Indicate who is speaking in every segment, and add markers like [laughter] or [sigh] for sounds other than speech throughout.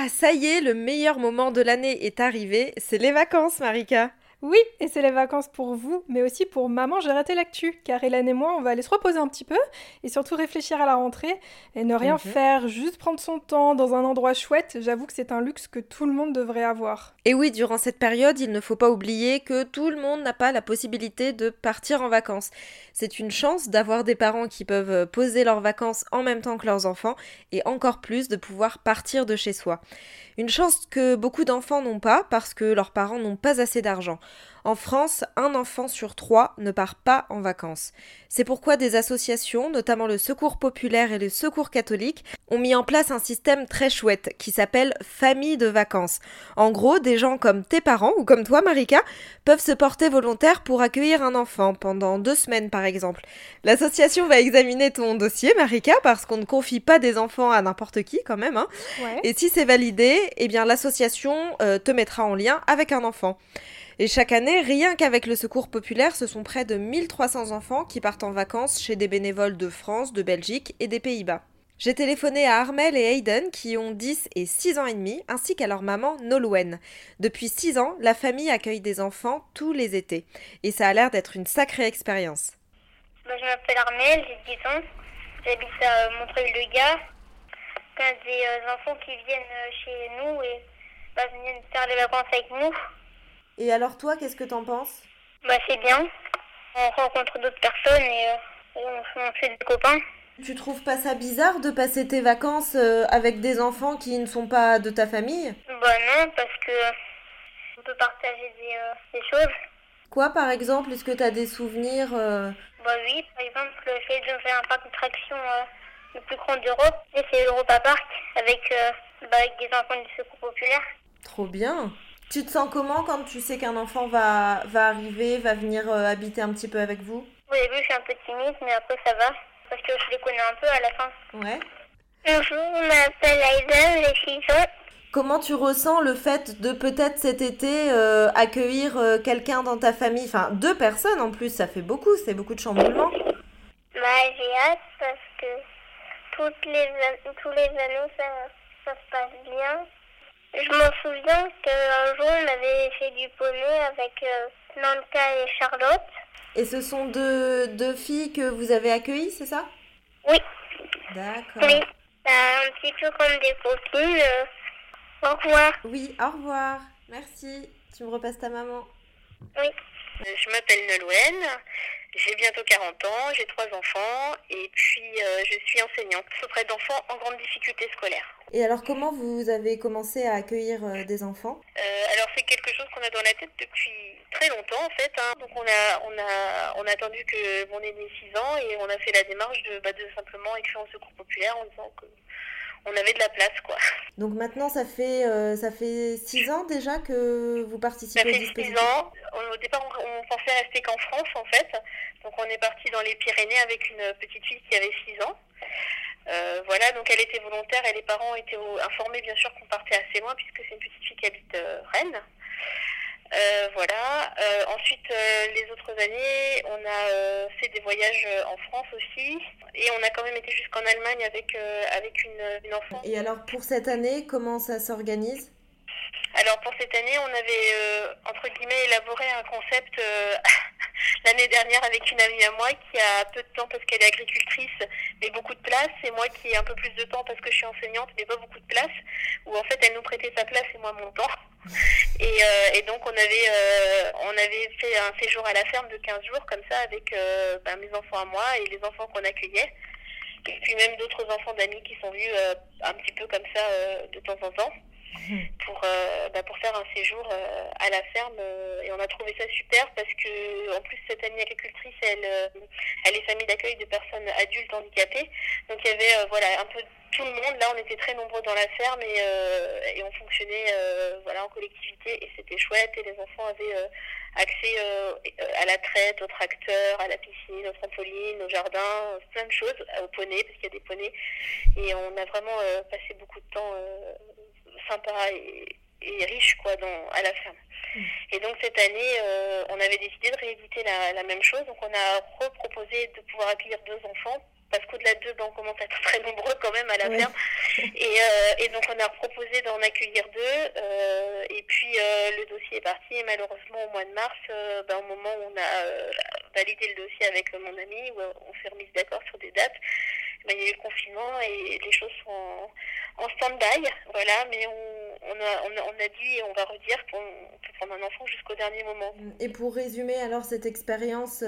Speaker 1: Ah, ça y est, le meilleur moment de l'année est arrivé, c'est les vacances, Marika.
Speaker 2: Oui, et c'est les vacances pour vous, mais aussi pour maman, j'ai raté l'actu, car Hélène et moi, on va aller se reposer un petit peu, et surtout réfléchir à la rentrée, et ne rien mhm. faire, juste prendre son temps dans un endroit chouette, j'avoue que c'est un luxe que tout le monde devrait avoir.
Speaker 1: Et oui, durant cette période, il ne faut pas oublier que tout le monde n'a pas la possibilité de partir en vacances. C'est une chance d'avoir des parents qui peuvent poser leurs vacances en même temps que leurs enfants, et encore plus de pouvoir partir de chez soi. Une chance que beaucoup d'enfants n'ont pas parce que leurs parents n'ont pas assez d'argent. En France, un enfant sur trois ne part pas en vacances. C'est pourquoi des associations, notamment le Secours populaire et le Secours catholique, ont mis en place un système très chouette qui s'appelle Famille de vacances. En gros, des gens comme tes parents ou comme toi, Marika, peuvent se porter volontaires pour accueillir un enfant pendant deux semaines par exemple. L'association va examiner ton dossier, Marika, parce qu'on ne confie pas des enfants à n'importe qui quand même. Hein. Et si c'est validé, eh bien l'association euh, te mettra en lien avec un enfant. Et chaque année, rien qu'avec le Secours populaire, ce sont près de 1300 enfants qui partent en vacances chez des bénévoles de France, de Belgique et des Pays-Bas. J'ai téléphoné à Armel et Hayden qui ont 10 et 6 ans et demi, ainsi qu'à leur maman Nolwenn. Depuis 6 ans, la famille accueille des enfants tous les étés. Et ça a l'air d'être une sacrée expérience.
Speaker 3: Bah, je m'appelle Armel, j'ai 10 ans. J'habite à Montreuil-le-Gars. Il y a des euh, enfants qui viennent euh, chez nous et bah, viennent faire les vacances avec nous.
Speaker 1: Et alors toi, qu'est-ce que t'en penses?
Speaker 3: Bah c'est bien. On rencontre d'autres personnes et euh, on, fait des copains.
Speaker 1: Tu trouves pas ça bizarre de passer tes vacances euh, avec des enfants qui ne sont pas de ta famille?
Speaker 3: Bah non, parce que on peut partager des, euh, choses.
Speaker 1: Quoi par exemple? Est-ce que tu as des souvenirs
Speaker 3: Bah oui, par exemple, le fait de faire un parc d'attractions le plus grand d'Europe, c'est l'Europa Park avec, bah, avec des enfants du secours populaire.
Speaker 1: Trop bien tu te sens comment quand tu sais qu'un enfant va, va arriver, va venir euh, habiter un petit peu avec vous?
Speaker 3: Au début, je suis un peu timide, mais après, ça va. Parce que je les connais un peu à la fin.
Speaker 1: Ouais.
Speaker 3: Bonjour, je m'appelle Aïda, j'ai 6 ans.
Speaker 1: Comment tu ressens le fait de peut-être cet été euh, accueillir euh, quelqu'un dans ta famille? Enfin, deux personnes en plus, ça fait beaucoup, c'est beaucoup de chamboulement.
Speaker 3: Bah, j'ai hâte parce que toutes les, tous les anneaux, ça, ça se passe bien. Je m'en souviens qu'un jour, on avait fait du poney avec euh, Nanka et Charlotte.
Speaker 1: Et ce sont deux, deux filles que vous avez accueillies, c'est ça?
Speaker 3: Oui.
Speaker 1: D'accord.
Speaker 3: Oui, un petit peu comme des copines. Euh, au revoir.
Speaker 1: Oui, au revoir. Merci. Tu me repasses ta maman.
Speaker 3: Oui.
Speaker 4: Je m'appelle Nolwenn. J'ai bientôt 40 ans, j'ai trois enfants et puis euh, je suis enseignante auprès d'enfants en grande difficulté scolaire.
Speaker 1: Et alors comment vous avez commencé à accueillir euh, des enfants?
Speaker 4: Euh, Alors c'est quelque chose qu'on a dans la tête depuis très longtemps en fait. Hein. Donc on a, on, a, on a attendu que mon aîné ait 6 ans et on a fait la démarche de, bah, de simplement écrire en secours populaire en disant que on avait de la place, quoi.
Speaker 1: Donc maintenant, ça fait euh, ça fait six ans déjà que vous participez
Speaker 4: ça fait au dispositif. Six ans. Au départ, on, pensait rester qu'en France, en fait. Donc on est parti dans les Pyrénées avec une petite fille qui avait six ans. Euh, voilà, donc elle était volontaire et les parents étaient informés bien sûr qu'on partait assez loin puisque c'est une petite fille qui habite euh, Rennes. Euh, voilà. Euh, ensuite, euh, les autres années, on a fait des voyages en France aussi. Et on a quand même été jusqu'en Allemagne avec, une, enfant.
Speaker 1: Et alors, pour cette année, comment ça s'organise?
Speaker 4: Alors, pour cette année, on avait, entre guillemets, élaboré un concept [laughs] l'année dernière avec une amie à moi qui a peu de temps parce qu'elle est agricultrice, mais beaucoup de place. Et moi qui ai un peu plus de temps parce que je suis enseignante, mais pas beaucoup de place. Où en fait, elle nous prêtait sa place et moi mon temps. [laughs] Et, euh, et, donc on avait euh, on avait fait un séjour à la ferme de 15 jours comme ça avec euh, ben, mes enfants à moi et les enfants qu'on accueillait. Et puis même d'autres enfants d'amis qui sont venus un petit peu comme ça de temps en temps pour, ben, pour faire un séjour à la ferme. et on a trouvé ça super parce que en plus cette amie agricultrice, elle, elle est famille d'accueil de personnes adultes handicapées. Donc il y avait voilà un peu tout le monde. Là, on était très nombreux dans la ferme et, euh, et on fonctionnait euh, voilà, en collectivité et c'était chouette. Et les enfants avaient euh, accès à la traite, au tracteur, à la piscine, au trampoline, au jardin, plein de choses, au poney, parce qu'il y a des poneys. Et on a vraiment passé beaucoup de temps sympa et, et riche quoi, dans, à la ferme. Mm. Et donc cette année, on avait décidé de rééditer la, la même chose. Donc on a reproposé de pouvoir accueillir deux enfants parce qu'au-delà de deux, ben, on commence à être très nombreux quand même à la ferme. [laughs] Et, euh, et, donc on a proposé d'en accueillir deux. Euh, et puis euh, le dossier est parti. Et malheureusement, au mois de mars, ben, au moment où on a validé le dossier avec mon ami, où on s'est remis d'accord sur des dates, ben, il y a eu le confinement et les choses sont en, stand-by. Voilà, mais on, on, a, on, a, dit et on va redire qu'on peut prendre un enfant jusqu'au dernier moment.
Speaker 1: Et pour résumer alors cette expérience,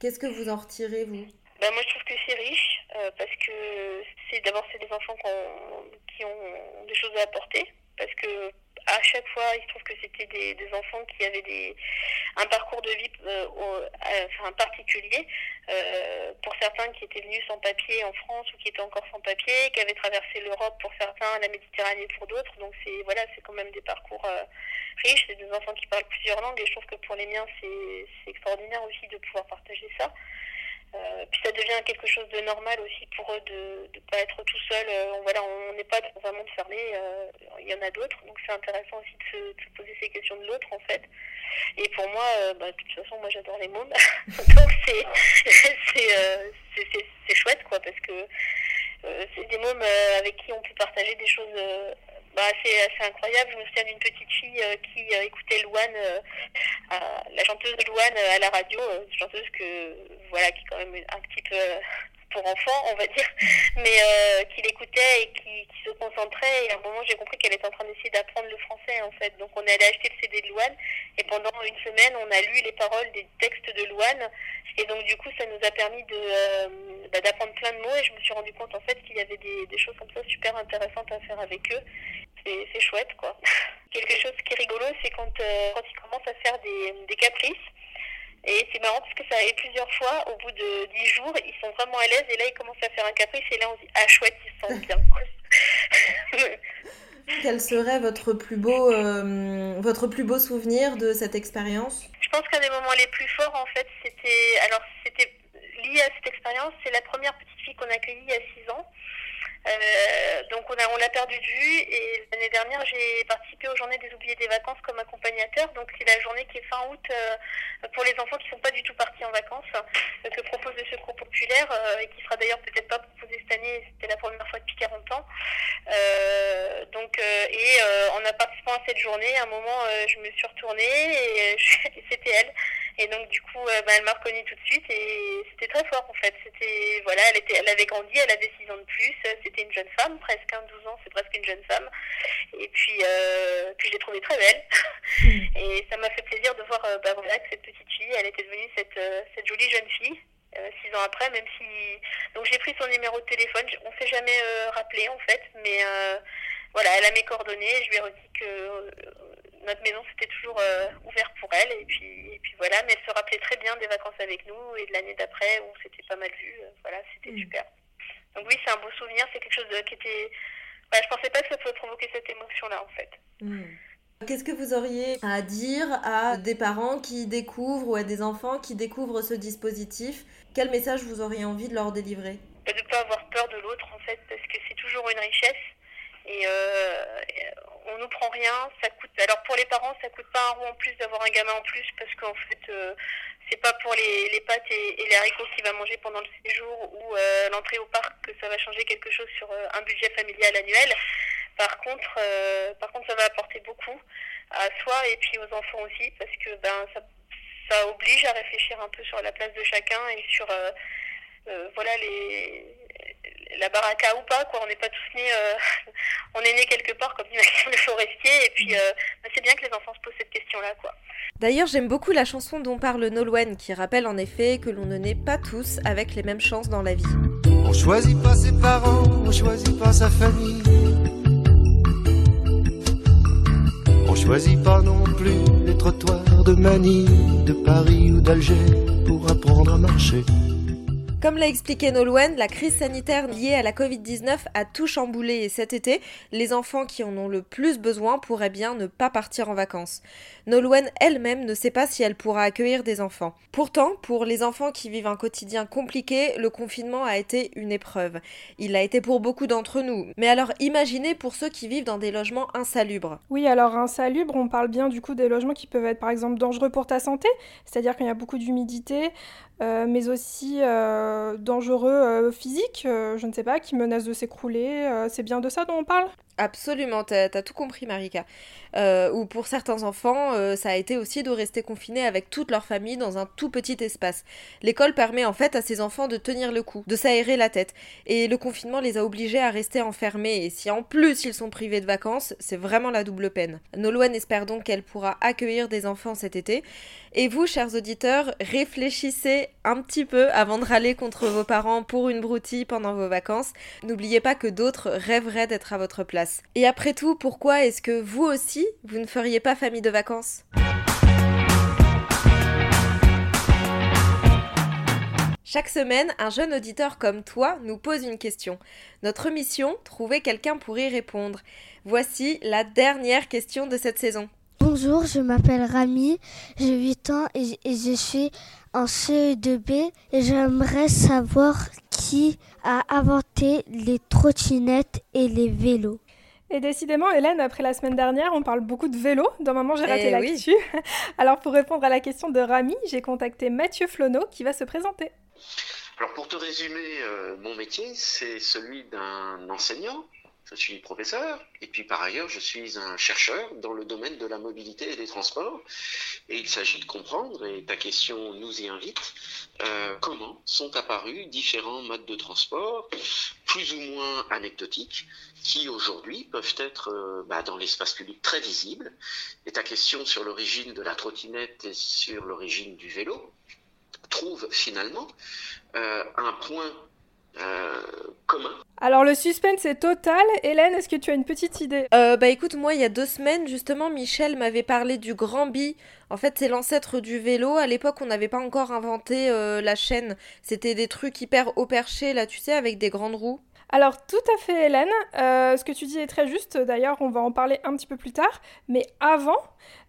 Speaker 1: qu'est-ce que vous en retirez, vous?
Speaker 4: Bah, moi, je trouve que c'est riche euh, parce que c'est d'abord c'est des enfants qui ont des choses à apporter parce que à chaque fois, il se trouve que c'était des, enfants qui avaient des, un parcours de vie euh, enfin, particulier. Euh, pour certains qui étaient venus sans papier en France ou qui étaient encore sans papier, qui avaient traversé l'Europe pour certains, la Méditerranée pour d'autres. Donc c'est voilà, c'est quand même des parcours euh, riches. C'est des enfants qui parlent plusieurs langues et je trouve que pour les miens, c'est extraordinaire aussi de pouvoir partager ça. Euh, puis ça devient quelque chose de normal aussi pour eux de ne pas être tout seul. Euh, voilà, on n'est pas dans un monde fermé. Euh, il y en a d'autres, donc c'est intéressant aussi de se, poser ces questions de l'autre en fait. Et pour moi, bah, de toute façon, moi j'adore les mondes, [laughs] donc [laughs] c'est chouette quoi parce que c'est des mômes avec qui on peut partager des choses bah, c'est incroyable. Je me souviens d'une petite fille euh, qui euh, écoutait Louane, euh, la chanteuse Louane à la radio, chanteuse que voilà qui est quand même un petit peu pour enfants, on va dire, mais euh, qui l'écoutait et qui, qui, se concentrait. Et à un moment, j'ai compris qu'elle était en train d'essayer d'apprendre le français, en fait. Donc, on est allé acheter le CD de Louane. Et pendant une semaine, on a lu les paroles des textes de Louane. Et donc, du coup, ça nous a permis de bah, d'apprendre plein de mots. Et je me suis rendu compte, en fait, qu'il y avait des, des choses comme ça super intéressantes à faire avec eux c'est chouette quoi. [laughs] Quelque chose qui est rigolo, c'est quand, euh, quand ils commencent à faire des, des caprices. Et c'est marrant parce que ça arrive plusieurs fois, au bout de dix jours, ils sont vraiment à l'aise et là ils commencent à faire un caprice et là on se dit ah chouette, ils se sentent bien. [laughs]
Speaker 1: Quel serait votre plus beau, euh, votre plus beau souvenir de cette expérience?
Speaker 4: Je pense qu'un des moments les plus forts en fait, c'était alors c'était lié à cette expérience, c'est la première petite fille qu'on a accueillie il y a six ans. Euh, donc on a on l'a perdu de vue et l'année dernière j'ai participé aux journées des oubliés des vacances comme accompagnateur. Donc c'est la journée qui est fin août euh, pour les enfants qui sont pas du tout partis en vacances euh, que propose le Secours populaire et qui sera d'ailleurs peut-être pas proposé cette année. C'était la première fois depuis 40 ans. donc et en a participant à cette journée, à un moment je me suis retournée et, [laughs] et c'était elle. Et donc du coup, bah, elle m'a reconnue tout de suite et c'était très fort en fait. C'était voilà, elle était, elle avait grandi, elle avait 6 ans de plus. C'était une jeune femme, presque 12 ans, c'est presque une jeune femme. Et puis, euh, puis je l'ai trouvée très belle. Mm. Et ça m'a fait plaisir de voir euh, bah, voilà, que cette petite fille, elle était devenue cette, euh, cette jolie jeune fille. six ans après, même si donc j'ai pris son numéro de téléphone, on s'est jamais rappelé en fait, mais voilà, elle a mes coordonnées. Je lui ai redit que notre maison c'était toujours ouvert pour elle et puis et puis voilà, mais elle se rappelait très bien des vacances avec nous et de l'année d'après où on s'était pas mal vu. voilà, c'était mm. super. Donc oui, c'est un beau souvenir, c'est quelque chose de, qui était... Je pensais pas que ça pouvait provoquer cette émotion-là, en fait.
Speaker 1: Hmm. Qu'est-ce que vous auriez à dire à des parents qui découvrent ou à des enfants qui découvrent ce dispositif? Quel message vous auriez envie de leur délivrer?
Speaker 4: Bah, De ne pas avoir peur de l'autre, en fait, parce que c'est toujours une richesse. Et, euh, on nous prend rien, ça coûte. Alors pour les parents, ça coûte pas un rond en plus d'avoir un gamin en plus, parce qu'en fait, euh, c'est pas pour les, les pâtes et, les haricots qu'il va manger pendant le séjour ou euh, l'entrée au parc que ça va changer quelque chose sur euh, un budget familial annuel. Par contre, euh, par contre, ça va apporter beaucoup à soi et puis aux enfants aussi parce que ben ça, ça oblige à réfléchir un peu sur la place de chacun et sur voilà les la baraka ou pas quoi on n'est pas tous nés [laughs] on est né quelque part comme dit Maxime le Forestier et puis ben, c'est bien que les enfants se posent cette question là quoi
Speaker 1: D'ailleurs, j'aime beaucoup la chanson dont parle Nolwenn, qui rappelle en effet que l'on ne naît pas tous avec les mêmes chances dans la vie.
Speaker 5: On choisit pas ses parents, on choisit pas sa famille. On choisit pas non plus les trottoirs de Manille, de Paris ou d'Alger pour apprendre à marcher.
Speaker 1: Comme l'a expliqué Nolwenn, la crise sanitaire liée à la Covid-19 a tout chamboulé et cet été, les enfants qui en ont le plus besoin pourraient bien ne pas partir en vacances. Nolwenn elle-même ne sait pas si elle pourra accueillir des enfants. Pourtant, pour les enfants qui vivent un quotidien compliqué, le confinement a été une épreuve. Il l'a été pour beaucoup d'entre nous. Mais alors imaginez pour ceux qui vivent dans des logements insalubres.
Speaker 2: Oui, alors insalubres, on parle bien du coup des logements qui peuvent être par exemple dangereux pour ta santé, c'est-à-dire qu'il y a beaucoup d'humidité, euh, mais aussi euh, dangereux euh, physiques, je ne sais pas, qui menacent de s'écrouler. c'est bien de ça dont on parle?
Speaker 1: Absolument, t'as as tout compris Marika. ou pour certains enfants, ça a été aussi de rester confinés avec toute leur famille dans un tout petit espace. L'école permet en fait à ces enfants de tenir le coup, de s'aérer la tête. Et le confinement les a obligés à rester enfermés. Et si en plus ils sont privés de vacances, c'est vraiment la double peine. Nolwenn espère donc qu'elle pourra accueillir des enfants cet été. Et vous, chers auditeurs, réfléchissez un petit peu avant de râler contre vos parents pour une broutille pendant vos vacances. N'oubliez pas que d'autres rêveraient d'être à votre place. Et après tout, pourquoi est-ce que vous aussi, vous ne feriez pas famille de vacances? Chaque semaine, un jeune auditeur comme toi nous pose une question. Notre mission, trouver quelqu'un pour y répondre. Voici la dernière question de cette saison.
Speaker 6: Bonjour, je m'appelle Rami, j'ai 8 ans et, je suis en CE2B et j'aimerais savoir qui a inventé les trottinettes et les vélos.
Speaker 2: Et décidément, Hélène, après la semaine dernière, on parle beaucoup de vélo. Dans Maman, j'ai raté
Speaker 1: eh
Speaker 2: l'actu. [laughs] Alors, pour répondre à la question de Rami, j'ai contacté Mathieu Flonneau qui va se présenter.
Speaker 7: Alors, pour te résumer, euh, mon métier, c'est celui d'un enseignant je suis professeur et puis par ailleurs je suis un chercheur dans le domaine de la mobilité et des transports. Et il s'agit de comprendre, et ta question nous y invite, euh, comment sont apparus différents modes de transport plus ou moins anecdotiques qui aujourd'hui peuvent être euh, bah, dans l'espace public très visibles. Et ta question sur l'origine de la trottinette et sur l'origine du vélo trouve finalement euh, un point commun.
Speaker 2: Alors le suspense est total. Hélène, est-ce que tu as une petite idée?
Speaker 1: Euh, Bah écoute, moi il y a deux semaines justement, Michel m'avait parlé du Grand Bi. En fait, c'est l'ancêtre du vélo. À l'époque, on n'avait pas encore inventé euh, la chaîne. C'était des trucs hyper haut perchés là, tu sais, avec des grandes roues.
Speaker 2: Alors tout à fait Hélène, ce que tu dis est très juste, d'ailleurs on va en parler un petit peu plus tard, mais avant,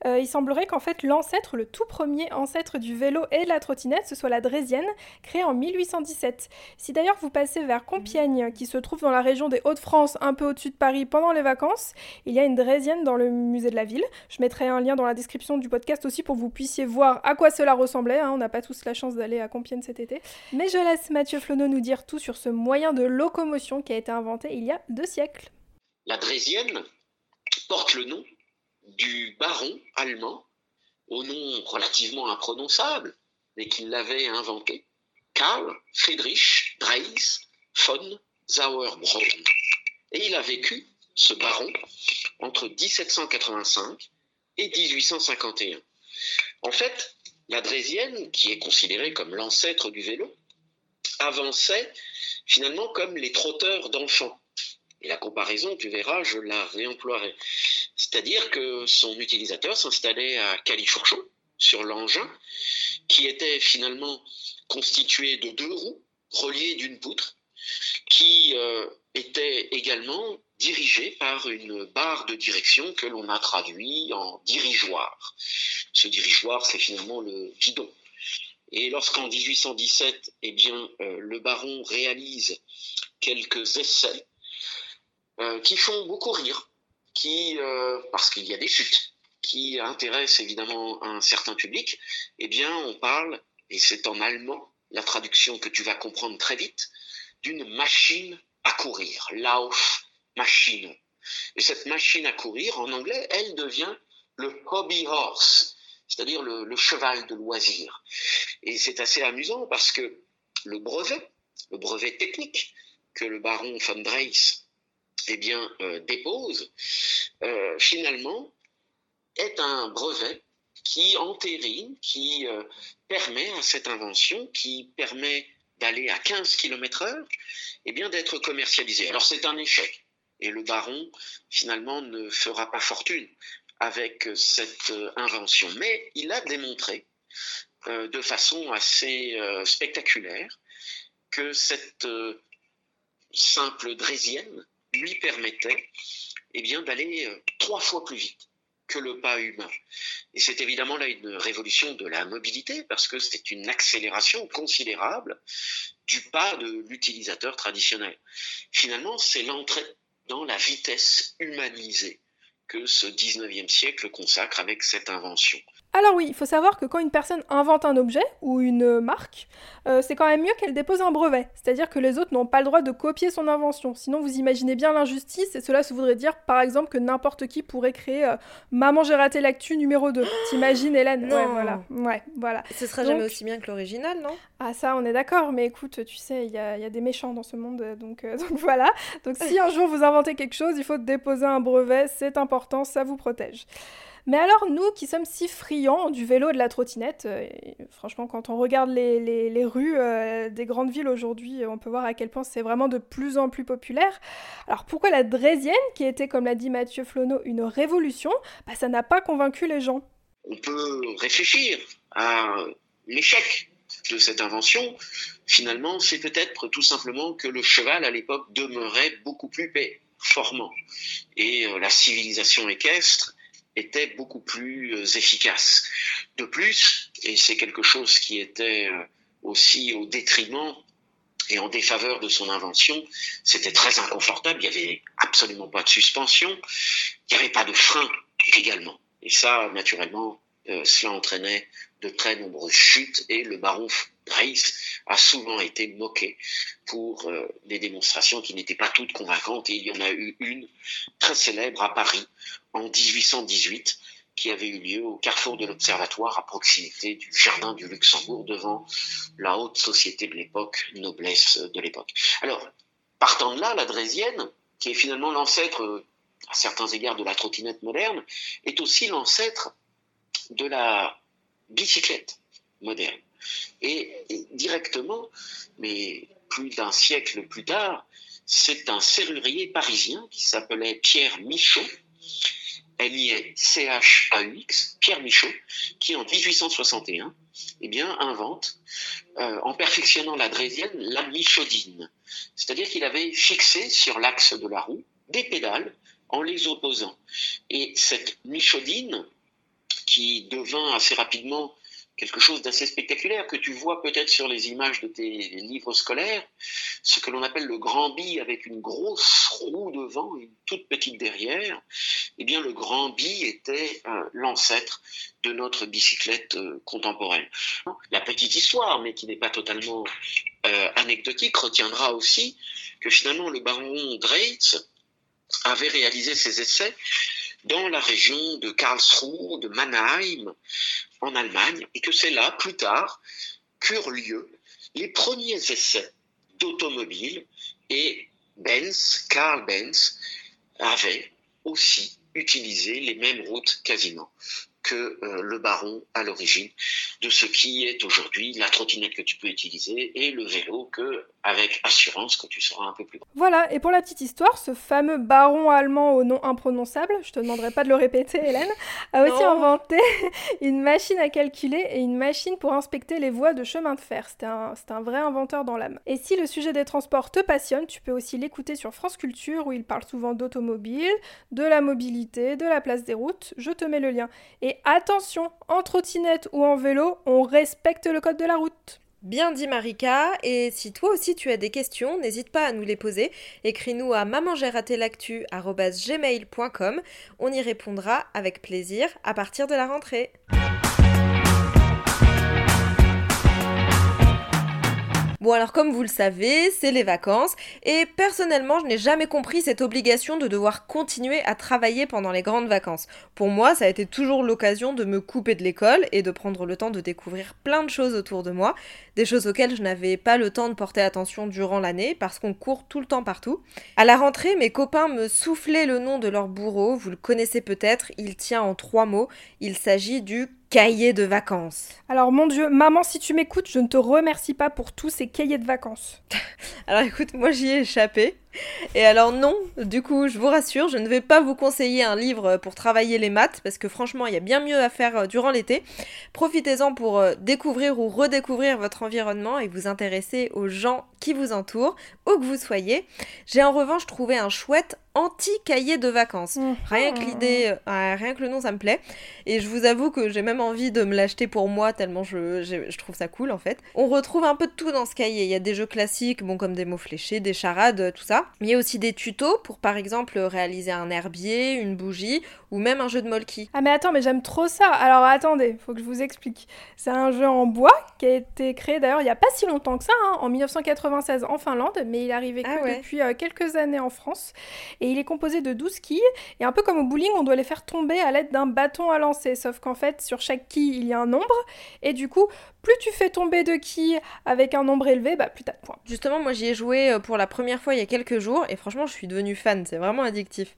Speaker 2: euh, il semblerait qu'en fait l'ancêtre, le tout premier ancêtre du vélo et de la trottinette, ce soit la Drésienne, créée en 1817. Si d'ailleurs vous passez vers Compiègne, qui se trouve dans la région des Hauts-de-France, un peu au-dessus de Paris, pendant les vacances, il y a une Drésienne dans le musée de la ville. Je mettrai un lien dans la description du podcast aussi pour que vous puissiez voir à quoi cela ressemblait. Hein. On n'a pas tous la chance d'aller à Compiègne cet été. Mais je laisse Mathieu Flonneau nous dire tout sur ce moyen de locomotion qui a été inventé il y a deux siècles.
Speaker 7: La Drésienne porte le nom du baron allemand, au nom relativement imprononçable, mais qu'il l'avait inventé, Karl Friedrich Dreis von Sauerbraun. Et il a vécu, ce baron, entre 1785 et 1851. En fait, la Drésienne, qui est considérée comme l'ancêtre du vélo, avançait finalement comme les trotteurs d'enfants. Et la comparaison, tu verras, je la réemploierai. C'est-à-dire que son utilisateur s'installait à califourchon, sur l'engin, qui était finalement constitué de deux roues reliées d'une poutre, qui euh, était également dirigée par une barre de direction que l'on a traduit en dirigeoir. Ce dirigeoir, c'est finalement le guidon. Et lorsqu'en 1817, eh bien, euh, le baron réalise quelques essais euh, qui font beaucoup rire, qui, euh, parce qu'il y a des chutes, qui intéressent évidemment un certain public, eh bien, on parle, et c'est en allemand, la traduction que tu vas comprendre très vite, d'une machine à courir, Laufmaschine. Et cette machine à courir, en anglais, elle devient le hobby horse, c'est-à-dire le, cheval de loisir. Et c'est assez amusant parce que le brevet, le brevet technique que le baron von Dreis eh bien, euh, dépose, euh, finalement, est un brevet qui entérine, qui euh, permet à cette invention, qui permet d'aller à 15 km heure, eh d'être commercialisé. Alors, c'est un échec. Et le baron, finalement, ne fera pas fortune avec cette invention. Mais il a démontré de façon assez spectaculaire que cette euh, simple draisienne lui permettait eh d'aller euh, trois fois plus vite que le pas humain. Et c'est évidemment là une révolution de la mobilité parce que c'est une accélération considérable du pas de l'utilisateur traditionnel. Finalement, c'est l'entrée dans la vitesse humanisée que ce 19e siècle consacre avec cette invention.
Speaker 2: Alors oui, il faut savoir que quand une personne invente un objet ou une marque, euh, c'est quand même mieux qu'elle dépose un brevet. C'est-à-dire que les autres n'ont pas le droit de copier son invention. Sinon, vous imaginez bien l'injustice, et cela se voudrait dire, par exemple, que n'importe qui pourrait créer euh, Maman, j'ai raté l'actu numéro 2. T'imagines, Hélène?
Speaker 1: Non.
Speaker 2: Ouais, voilà. Ouais, voilà.
Speaker 1: Ce sera
Speaker 2: Donc-
Speaker 1: jamais aussi bien que l'original, non?
Speaker 2: Ah ça, on est d'accord, mais écoute, tu sais, il y a, il y a des méchants dans ce monde, euh, donc, euh, [laughs] donc voilà. Donc si un jour vous inventez quelque chose, il faut déposer un brevet, c'est important, ça vous protège. Mais alors nous qui sommes si friands du vélo et de la trottinette, euh, franchement quand on regarde les, les- les rues euh, des grandes villes aujourd'hui, on peut voir à quel point c'est vraiment de plus en plus populaire. Alors pourquoi la Draisienne, qui était comme l'a dit Mathieu Flonneau, une révolution, bah, ça n'a pas convaincu les gens?
Speaker 7: On peut réfléchir à l'échec de cette invention. Finalement, c'est peut-être tout simplement que le cheval à l'époque demeurait beaucoup plus performant et euh, la civilisation équestre était beaucoup plus euh, efficace. De plus, et c'est quelque chose qui était euh, aussi au détriment et en défaveur de son invention, c'était très inconfortable, il n'y avait absolument pas de suspension, il n'y avait pas de frein également. Et ça, naturellement, euh, cela entraînait de très nombreuses chutes et le baron Dreis a souvent été moqué pour euh, des démonstrations qui n'étaient pas toutes convaincantes et il y en a eu une très célèbre à Paris en 1818 qui avait eu lieu au carrefour de l'Observatoire à proximité du jardin du Luxembourg devant la haute société de l'époque, noblesse de l'époque. Alors, partant de là, la Draisienne, qui est finalement l'ancêtre euh, à certains égards de la trottinette moderne, est aussi l'ancêtre de la bicyclette moderne. Et, directement, mais plus d'un siècle plus tard, c'est un serrurier parisien qui s'appelait Pierre Michaud, M-I-C-H-A-U-X, Pierre Michaud, qui en 1861 eh bien, invente, euh, en perfectionnant la draisienne, la michaudine. C'est-à-dire qu'il avait fixé sur l'axe de la roue des pédales en les opposant. Et cette michaudine, qui devint assez rapidement quelque chose d'assez spectaculaire que tu vois peut-être sur les images de tes livres scolaires, ce que l'on appelle le grand bi avec une grosse roue devant et une toute petite derrière, eh bien le grand bi était euh, l'ancêtre de notre bicyclette euh, contemporaine. La petite histoire, mais qui n'est pas totalement euh, anecdotique, retiendra aussi que finalement le baron Dreitz avait réalisé ses essais dans la région de Karlsruhe, de Mannheim, en Allemagne, et que c'est là, plus tard, qu'eurent lieu les premiers essais d'automobiles, et Benz, Karl Benz, avait aussi utilisé les mêmes routes quasiment que euh, le baron à l'origine de ce qui est aujourd'hui la trottinette que tu peux utiliser et le vélo que avec assurance que tu seras un peu plus grand.
Speaker 2: Voilà, et pour la petite histoire, ce fameux baron allemand au nom imprononçable, je te demanderai pas de le répéter Hélène, a aussi
Speaker 1: Non.
Speaker 2: inventé [laughs] une machine à calculer et une machine pour inspecter les voies de chemin de fer. C'était un, c'était un vrai inventeur dans l'âme. Et si le sujet des transports te passionne, tu peux aussi l'écouter sur France Culture où il parle souvent d'automobile, de la mobilité, de la place des routes. Je te mets le lien. Et attention, en trottinette ou en vélo, on respecte le code de la route.
Speaker 1: Bien dit Marika, et si toi aussi tu as des questions, n'hésite pas à nous les poser. Écris-nous à mamangeraté-l'actu@gmail.com. On y répondra avec plaisir à partir de la rentrée. Bon alors comme vous le savez, c'est les vacances et personnellement je n'ai jamais compris cette obligation de devoir continuer à travailler pendant les grandes vacances. Pour moi ça a été toujours l'occasion de me couper de l'école et de prendre le temps de découvrir plein de choses autour de moi, des choses auxquelles je n'avais pas le temps de porter attention durant l'année parce qu'on court tout le temps partout. À la rentrée mes copains me soufflaient le nom de leur bourreau, vous le connaissez peut-être, il tient en trois mots, il s'agit du cahier de vacances.
Speaker 2: Alors mon Dieu, maman, si tu m'écoutes, je ne te remercie pas pour tous ces cahiers de vacances. [laughs]
Speaker 1: Alors écoute, moi j'y ai échappé. Et alors non, du coup, je vous rassure, je ne vais pas vous conseiller un livre pour travailler les maths, parce que franchement, il y a bien mieux à faire euh, durant l'été. Profitez-en pour euh, découvrir ou redécouvrir votre environnement et vous intéresser aux gens qui vous entourent, où que vous soyez. J'ai en revanche trouvé un chouette anti-cahier de vacances.
Speaker 2: Mmh.
Speaker 1: Rien que l'idée, euh, rien que le nom, ça me plaît. Et je vous avoue que j'ai même envie de me l'acheter pour moi, tellement je, je, je trouve ça cool en fait. On retrouve un peu de tout dans ce cahier. Il y a des jeux classiques, bon, comme des mots fléchés, des charades, tout ça. Mais il y a aussi des tutos pour par exemple réaliser un herbier, une bougie ou même un jeu de molki.
Speaker 2: Ah mais attends, mais j'aime trop ça. Alors attendez, faut que je vous explique. C'est un jeu en bois qui a été créé d'ailleurs il n'y a pas si longtemps que ça, hein, en 1996 en Finlande, mais il est arrivé
Speaker 1: Ah
Speaker 2: que
Speaker 1: ouais.
Speaker 2: depuis euh, quelques années en France. Et il est composé de 12 quilles. Et un peu comme au bowling, on doit les faire tomber à l'aide d'un bâton à lancer. Sauf qu'en fait, sur chaque quille, il y a un nombre. Et du coup, plus tu fais tomber de quilles avec un nombre élevé, bah plus t'as de points.
Speaker 1: Justement, moi j'y ai joué euh, pour la première fois il y a quelques jours et franchement je suis devenue fan, c'est vraiment addictif.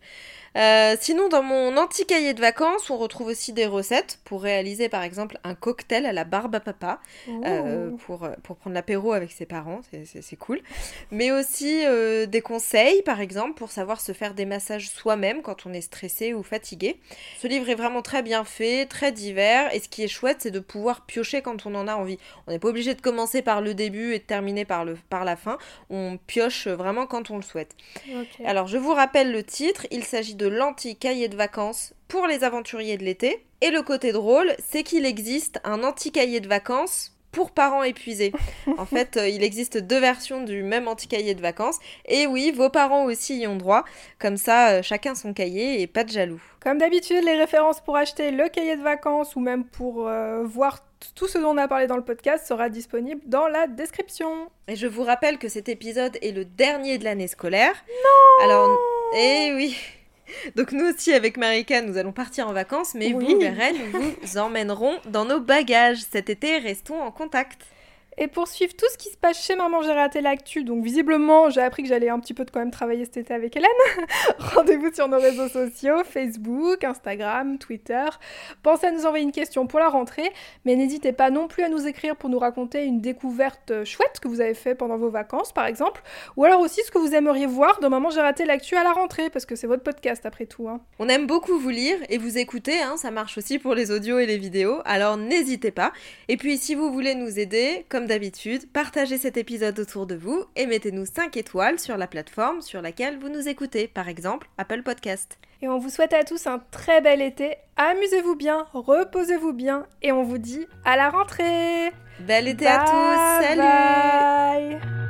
Speaker 1: Euh, sinon, dans mon anti-cahier de vacances, on retrouve aussi des recettes pour réaliser par exemple un cocktail à la barbe à papa. euh, pour, pour prendre l'apéro avec ses parents, c'est- cool. Mais aussi euh, des conseils, par exemple, pour savoir se faire des massages soi-même quand on est stressé ou fatigué. Ce livre est vraiment très bien fait, très divers, et ce qui est chouette, c'est de pouvoir piocher quand on en a envie. On n'est pas obligé de commencer par le début et de terminer par, le, par la fin, on pioche vraiment quand on le souhaite. Alors, je vous rappelle le titre, il s'agit de l'anti-cahier de vacances pour les aventuriers de l'été. Et le côté drôle, c'est qu'il existe un anti-cahier de vacances pour parents épuisés. En [laughs] fait, euh, il existe deux versions du même anti-cahier de vacances. Et oui, vos parents aussi y ont droit. Comme ça, euh, chacun son cahier et pas de jaloux.
Speaker 2: Comme d'habitude, les références pour acheter le cahier de vacances ou même pour euh, voir tout ce dont on a parlé dans le podcast sera disponible dans la description.
Speaker 1: Et je vous rappelle que cet épisode est le dernier de l'année scolaire. Non Alors, eh oui [laughs] donc nous aussi avec Marika, nous allons partir en vacances, mais
Speaker 2: Oui.
Speaker 1: vous, Beren, nous vous emmènerons dans nos bagages. Cet été, restons en contact.
Speaker 2: Et pour suivre tout ce qui se passe chez Maman J'ai raté l'actu, donc visiblement j'ai appris que j'allais un petit peu de quand même travailler cet été avec Hélène. [laughs] Rendez-vous sur nos réseaux sociaux, Facebook, Instagram, Twitter. Pensez à nous envoyer une question pour la rentrée, mais n'hésitez pas non plus à nous écrire pour nous raconter une découverte chouette que vous avez fait pendant vos vacances par exemple, ou alors aussi ce que vous aimeriez voir dans Maman J'ai raté l'actu à la rentrée, parce que c'est votre podcast après tout. hein.
Speaker 1: On aime beaucoup vous lire et vous écouter, hein, ça marche aussi pour les audios et les vidéos, alors n'hésitez pas. Et puis si vous voulez nous aider, comme d'habitude, partagez cet épisode autour de vous et mettez-nous 5 étoiles sur la plateforme sur laquelle vous nous écoutez, par exemple Apple Podcast.
Speaker 2: Et on vous souhaite à tous un très bel été, amusez-vous bien, reposez-vous bien, et on vous dit à la rentrée
Speaker 1: Bel été à tous, salut
Speaker 2: bye.